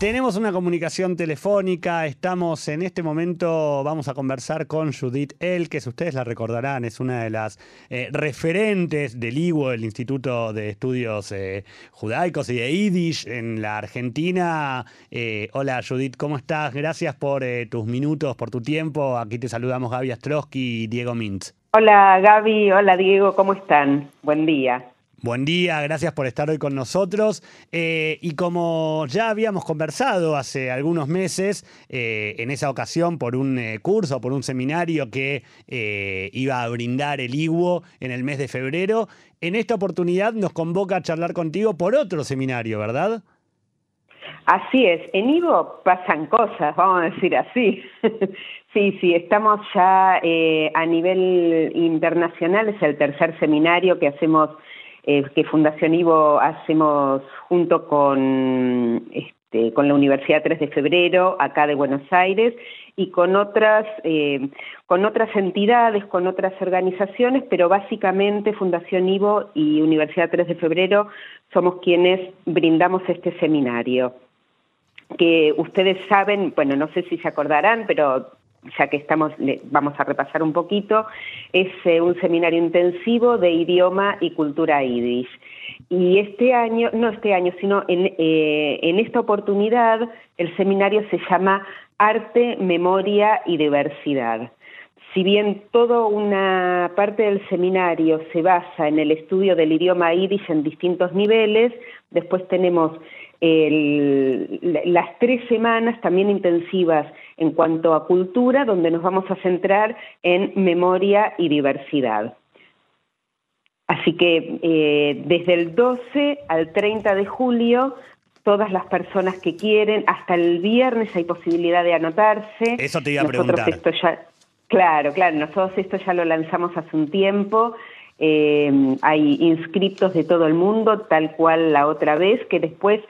Tenemos una comunicación telefónica, estamos en este momento, vamos a conversar con Judith El, que si ustedes la recordarán, es una de las eh, referentes del IWO, el Instituto de Estudios eh, Judaicos y de Yiddish en la Argentina. Eh, hola Judith, ¿cómo estás? Gracias por tus minutos, por tu tiempo. Aquí te saludamos Gaby Astrosky y Diego Mintz. Hola Gaby, hola Diego, ¿cómo están? Buen día. Buen día, gracias por estar hoy con nosotros. Eh, y como ya habíamos conversado hace algunos meses, eh, en esa ocasión por un eh, curso, por un seminario que iba a brindar el IWO en el mes de febrero, en esta oportunidad nos convoca a charlar contigo por otro seminario, ¿verdad? Así es, en IWO pasan cosas, vamos a decir así. sí, sí, estamos ya a nivel internacional, es el tercer seminario que hacemos eh, que Fundación Ivo hacemos junto con, este, con la Universidad 3 de Febrero, acá de Buenos Aires, y con otras, eh, con otras entidades, con otras organizaciones, pero básicamente Fundación Ivo y Universidad 3 de Febrero somos quienes brindamos este seminario. Que ustedes saben, bueno, no sé si se acordarán, pero ya que estamos, vamos a repasar un poquito, es eh, un seminario intensivo de idioma y cultura yiddish. Y este año, no este año, sino en, eh, en esta oportunidad, el seminario se llama Arte, Memoria y Diversidad. Si bien toda una parte del seminario se basa en el estudio del idioma yiddish en distintos niveles, después tenemos las tres semanas también intensivas en cuanto a cultura, donde nos vamos a centrar en memoria y diversidad. Así que eh, desde el 12 al 30 de julio, todas las personas que quieren, hasta el viernes hay posibilidad de anotarse. Eso te iba a preguntar. Esto ya, claro, claro, nosotros esto ya lo lanzamos hace un tiempo. Eh, hay inscriptos de todo el mundo, tal cual la otra vez, que después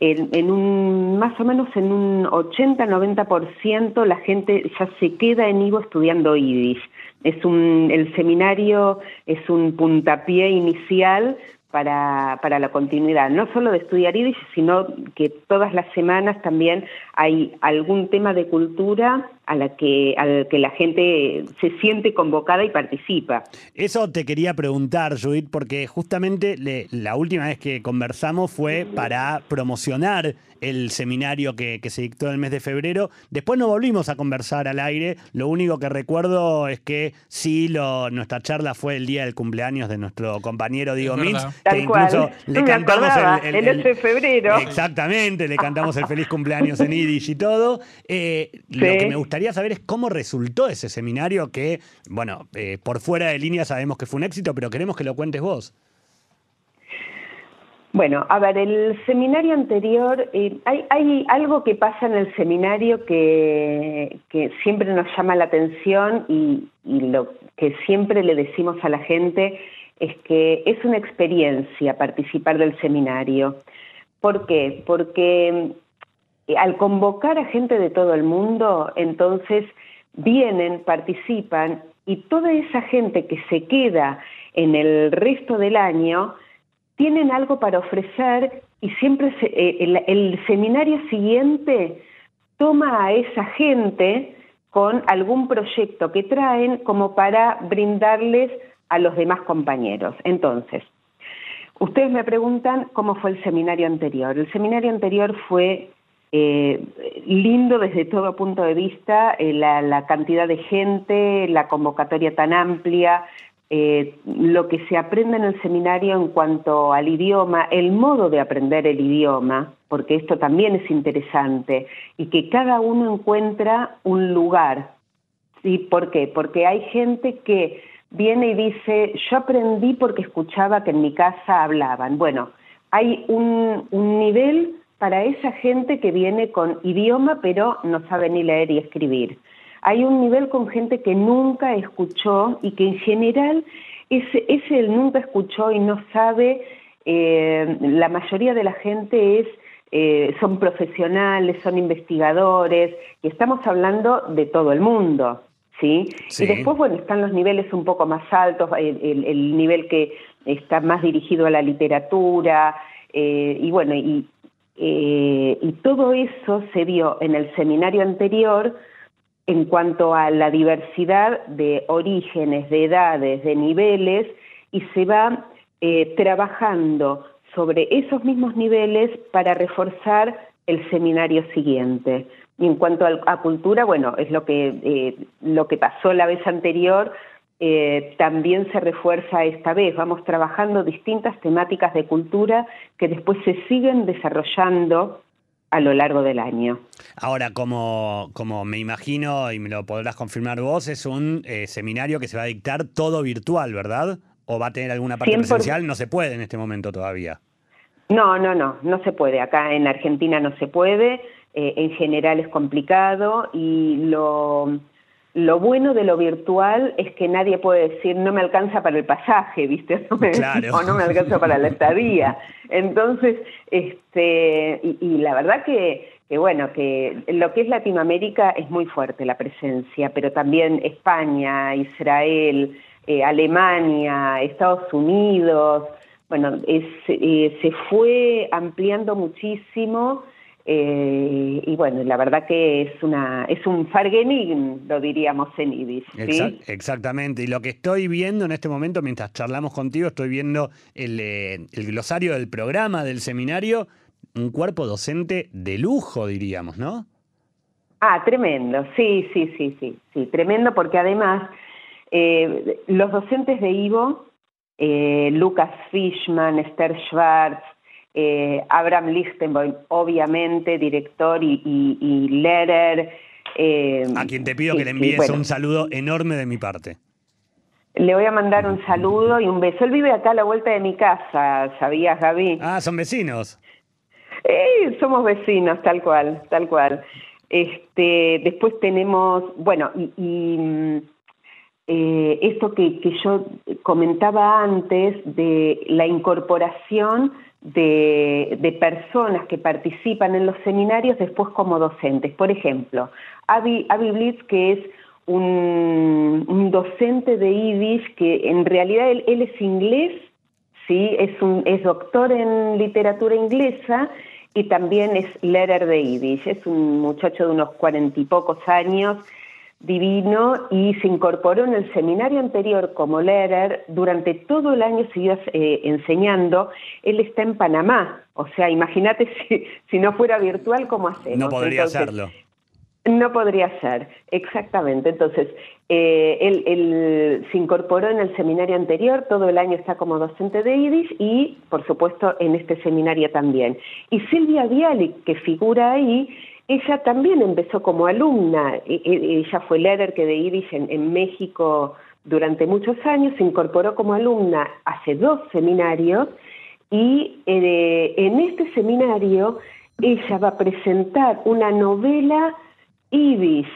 en, un más o menos en un 80-90% la gente ya se queda en Ivo estudiando Yiddish. Es un, el seminario es un puntapié inicial para, para la continuidad, no solo de estudiar Yiddish, sino que todas las semanas también hay algún tema de cultura a la que, al que la gente se siente convocada y participa. Eso te quería preguntar, Judith, porque justamente la última vez que conversamos fue para promocionar el seminario que, se dictó en el mes de febrero. Después no volvimos a conversar al aire. Lo único que recuerdo es que sí, lo, nuestra charla fue el día del cumpleaños de nuestro compañero Diego Mintz, que incluso le cantamos el, el, de febrero. Exactamente, le cantamos el feliz cumpleaños en Yiddish y todo. Eh, lo que me gustaría gustaría saber es cómo resultó ese seminario que, bueno, eh, por fuera de línea sabemos que fue un éxito, pero queremos que lo cuentes vos. Bueno, a ver, el seminario anterior, eh, hay, algo que pasa en el seminario que, que siempre nos llama la atención y, y, lo que siempre le decimos a la gente es que es una experiencia participar del seminario. ¿Por qué? Porque al convocar a gente de todo el mundo, entonces vienen, participan y toda esa gente que se queda en el resto del año tienen algo para ofrecer y siempre eh, el, seminario siguiente toma a esa gente con algún proyecto que traen como para brindarles a los demás compañeros. Entonces, ustedes me preguntan cómo fue el seminario anterior. El seminario anterior fue eh, lindo desde todo punto de vista, eh, la, cantidad de gente, la convocatoria tan amplia, eh, lo que se aprende en el seminario en cuanto al idioma, el modo de aprender el idioma, porque esto también es interesante, y que cada uno encuentra un lugar. ¿Sí? ¿Por qué? Porque hay gente que viene y dice, yo aprendí porque escuchaba que en mi casa hablaban. Bueno, hay un nivel para esa gente que viene con idioma pero no sabe ni leer y escribir. Hay un nivel con gente que nunca escuchó y que en general ese, ese el nunca escuchó y no sabe, eh, la mayoría de la gente es eh, son profesionales, son investigadores, y estamos hablando de todo el mundo, ¿sí? Y después, bueno, están los niveles un poco más altos, el, nivel que está más dirigido a la literatura, eh, y bueno, y, eh, y todo eso se vio en el seminario anterior en cuanto a la diversidad de orígenes, de edades, de niveles, y se va eh, trabajando sobre esos mismos niveles para reforzar el seminario siguiente. Y en cuanto a, cultura, bueno, es lo que, eh, lo que pasó la vez anterior, eh, también se refuerza esta vez. Vamos trabajando distintas temáticas de cultura que después se siguen desarrollando a lo largo del año. Ahora, como, como me imagino y me lo podrás confirmar vos, es un eh, seminario que se va a dictar todo virtual, ¿verdad? ¿O va a tener alguna parte presencial? No se puede en este momento todavía. No, no, no, no se puede. Acá en Argentina no se puede. Eh, en general es complicado y lo, lo bueno de lo virtual es que nadie puede decir no me alcanza para el pasaje, ¿viste? o no me alcanza para la estadía. Entonces, este, y, la verdad que, que, bueno, que lo que es Latinoamérica es muy fuerte la presencia, pero también España, Israel, eh, Alemania, Estados Unidos, bueno, eh, se fue ampliando muchísimo eh, y bueno, la verdad que es una es un fargenín, lo diríamos en Ibis. exactamente. Y lo que estoy viendo en este momento, mientras charlamos contigo, estoy viendo el, el glosario del programa, del seminario, un cuerpo docente de lujo, diríamos, ¿no? Ah, tremendo, sí, sí, sí, sí, sí, tremendo porque además eh, los docentes de Ivo, eh, Lucas Fishman, Esther Schwartz, eh, Abraham Lichtenberg, obviamente, director y, y, eh, a quien te pido que le envíes un saludo enorme de mi parte. Le voy a mandar un saludo y un beso. Él vive acá a la vuelta de mi casa, ¿sabías, Gaby? Ah, son vecinos. Eh, somos vecinos, tal cual, tal cual. Este, después tenemos, bueno, y mm, eh, esto que, yo comentaba antes de la incorporación de, personas que participan en los seminarios después como docentes. Por ejemplo, Avi, Blitz, que es un, docente de Yiddish que en realidad él, es inglés, ¿sí? es, un, es doctor en literatura inglesa y también es leader de Yiddish. Es un muchacho de unos cuarenta y pocos años divino y se incorporó en el seminario anterior como leader. Durante todo el año siguió eh, enseñando. Él está en Panamá. O sea, imagínate si, si no fuera virtual, ¿cómo hacemos? No podría hacerlo. No podría ser, exactamente. Entonces, eh, él, se incorporó en el seminario anterior, todo el año está como docente de IDIS y, por supuesto, en este seminario también. Y Silvia Viali, que figura ahí, ella también empezó como alumna, e, e, ella fue que de Iris en, México durante muchos años, se incorporó como alumna hace dos seminarios y eh, en este seminario ella va a presentar una novela Ibis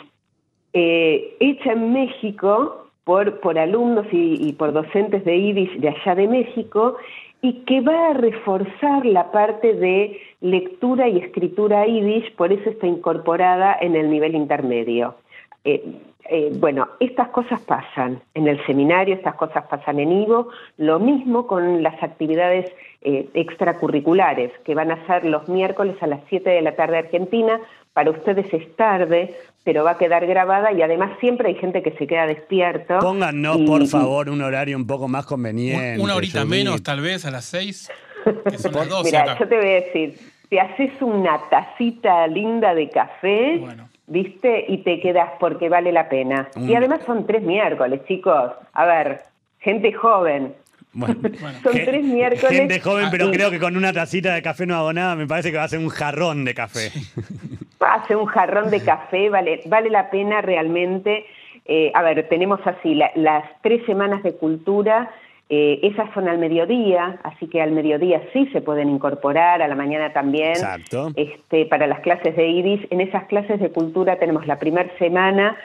eh, hecha en México por, por alumnos y, y, por docentes de Ibis de allá de México y que va a reforzar la parte de lectura y escritura yiddish, por eso está incorporada en el nivel intermedio. Eh, eh, bueno, estas cosas pasan en el seminario, estas cosas pasan en IVO, lo mismo con las actividades eh, extracurriculares, que van a ser los miércoles a las 7 de la tarde Argentina, para ustedes es tarde, pero va a quedar grabada y además siempre hay gente que se queda despierto. Póngannos, por favor, un horario un poco más conveniente. Una horita menos, tal vez, a las 6. Mira, yo te voy a decir, te haces una tacita linda de café, ¿viste? Y te quedas porque vale la pena. Y además son tres miércoles, chicos. A ver, gente joven, bueno, Son tres miércoles. Gente joven, pero creo que con una tacita de café no hago nada, me parece que va a ser un jarrón de café. ser un jarrón de café, vale, vale la pena realmente. Eh, a ver, tenemos así las tres semanas de cultura, eh, esas son al mediodía, así que al mediodía sí se pueden incorporar, a la mañana también. Exacto. Este, para las clases de IBIS, en esas clases de cultura tenemos la primera semana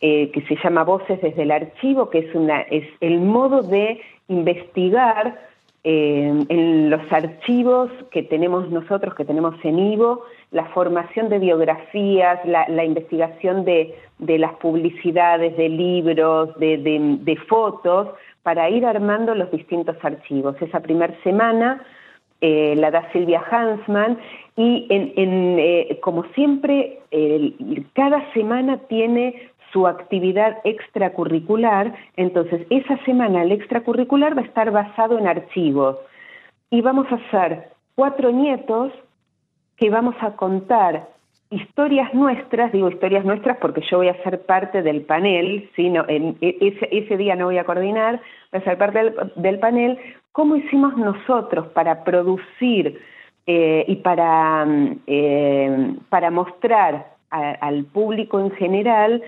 eh, que se llama Voces desde el archivo, que es, una, es el modo de investigar en los archivos que tenemos nosotros, que tenemos en Ivo, la formación de biografías, la, investigación de, las publicidades, de libros, de, fotos, para ir armando los distintos archivos. Esa primera semana eh, la da Silvia Hansman y eh, como siempre, cada semana tiene su actividad extracurricular, entonces esa semana el extracurricular va a estar basado en archivos. Y vamos a hacer cuatro nietos que vamos a contar historias nuestras, digo historias nuestras porque yo voy a ser parte del panel, en, e, ese, día no voy a coordinar, voy a ser parte del, panel, cómo hicimos nosotros para producir eh, y para, mm, eh, para mostrar al público en general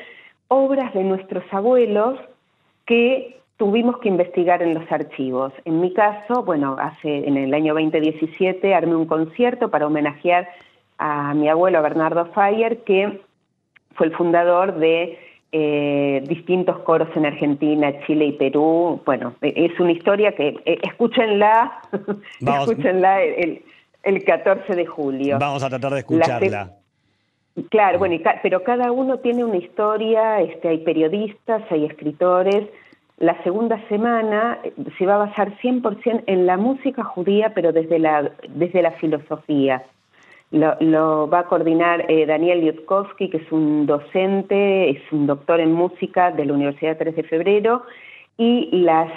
obras de nuestros abuelos que tuvimos que investigar en los archivos. En mi caso, bueno, hace en el año 2017 armé un concierto para homenajear a mi abuelo Bernardo Fayer, que fue el fundador de eh, distintos coros en Argentina, Chile y Perú. Bueno, e, es una historia que eh, escúchenla, escúchenla el, el, 14 de julio. Vamos a tratar de escucharla. Claro, bueno, pero cada uno tiene una historia, este, hay periodistas, hay escritores. La segunda semana eh, se va a basar 100% en la música judía, pero desde la, desde la filosofía. Lo, va a coordinar eh, Daniel Yutkowski, que es un docente, es un doctor en música de la Universidad 3 de Febrero, y las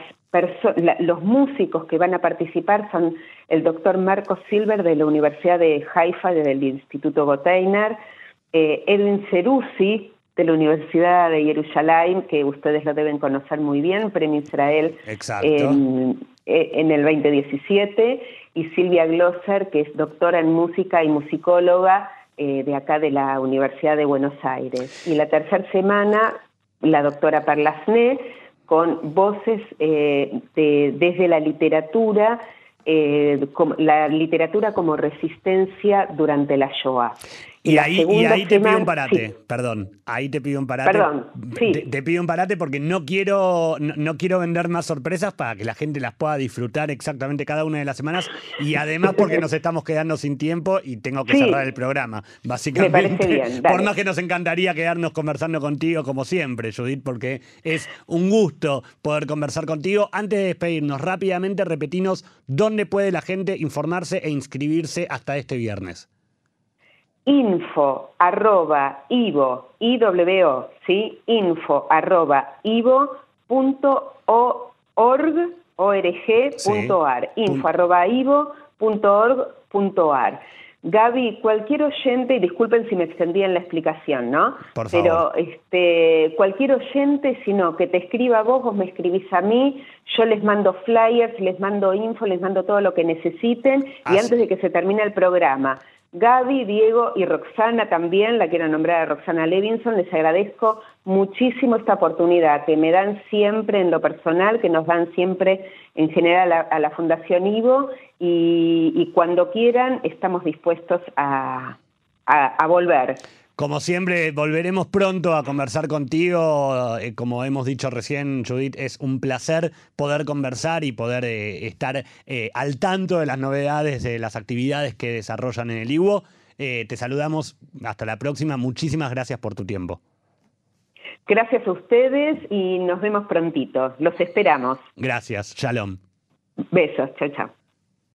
los músicos que van a participar son el doctor Marcos Silver de la Universidad de Haifa, del Instituto Goteiner, eh, Edwin Ceruzzi, de la Universidad de Jerusalén, que ustedes lo deben conocer muy bien, Premio Israel en, eh, en, el 2017, y Silvia Glosser, que es doctora en música y musicóloga eh, de acá de la Universidad de Buenos Aires. Y la tercera semana, la doctora Parlasné, con voces eh, desde la literatura la literatura como resistencia durante la Shoah. Y, ahí, ahí te pido un parate, perdón, ahí te pido un parate. Perdón, sí. te, pido un parate porque no quiero, no, quiero vender más sorpresas para que la gente las pueda disfrutar exactamente cada una de las semanas y además porque nos estamos quedando sin tiempo y tengo que cerrar el programa, básicamente. Me parece bien, Por más que nos encantaría quedarnos conversando contigo como siempre, Judith, porque es un gusto poder conversar contigo. Antes de despedirnos, rápidamente repetinos dónde puede la gente informarse e inscribirse hasta este viernes info arroba ivo, iwo, ¿sí? info arroba ivo punto org, punto ar, info arroba ivo punto org punto ar. Gaby, cualquier oyente, y disculpen si me extendí en la explicación, ¿no? Por Pero este, cualquier oyente, sino que te escriba vos, vos me escribís a mí, yo les mando flyers, les mando info, les mando todo lo que necesiten, y antes de que se termine el programa, Gaby, Diego y Roxana también, la quiero nombrar a Roxana Levinson, les agradezco muchísimo esta oportunidad que me dan siempre en lo personal, que nos dan siempre en general a, la Fundación Ivo y, cuando quieran estamos dispuestos a volver. Como siempre, volveremos pronto a conversar contigo. Eh, como hemos dicho recién, Judith, es un placer poder conversar y poder eh, estar eh, al tanto de las novedades de las actividades que desarrollan en el IWO. te saludamos. Hasta la próxima. Muchísimas gracias por tu tiempo. Gracias a ustedes y nos vemos prontito. Los esperamos. Gracias. Shalom. Besos. Chao, chao.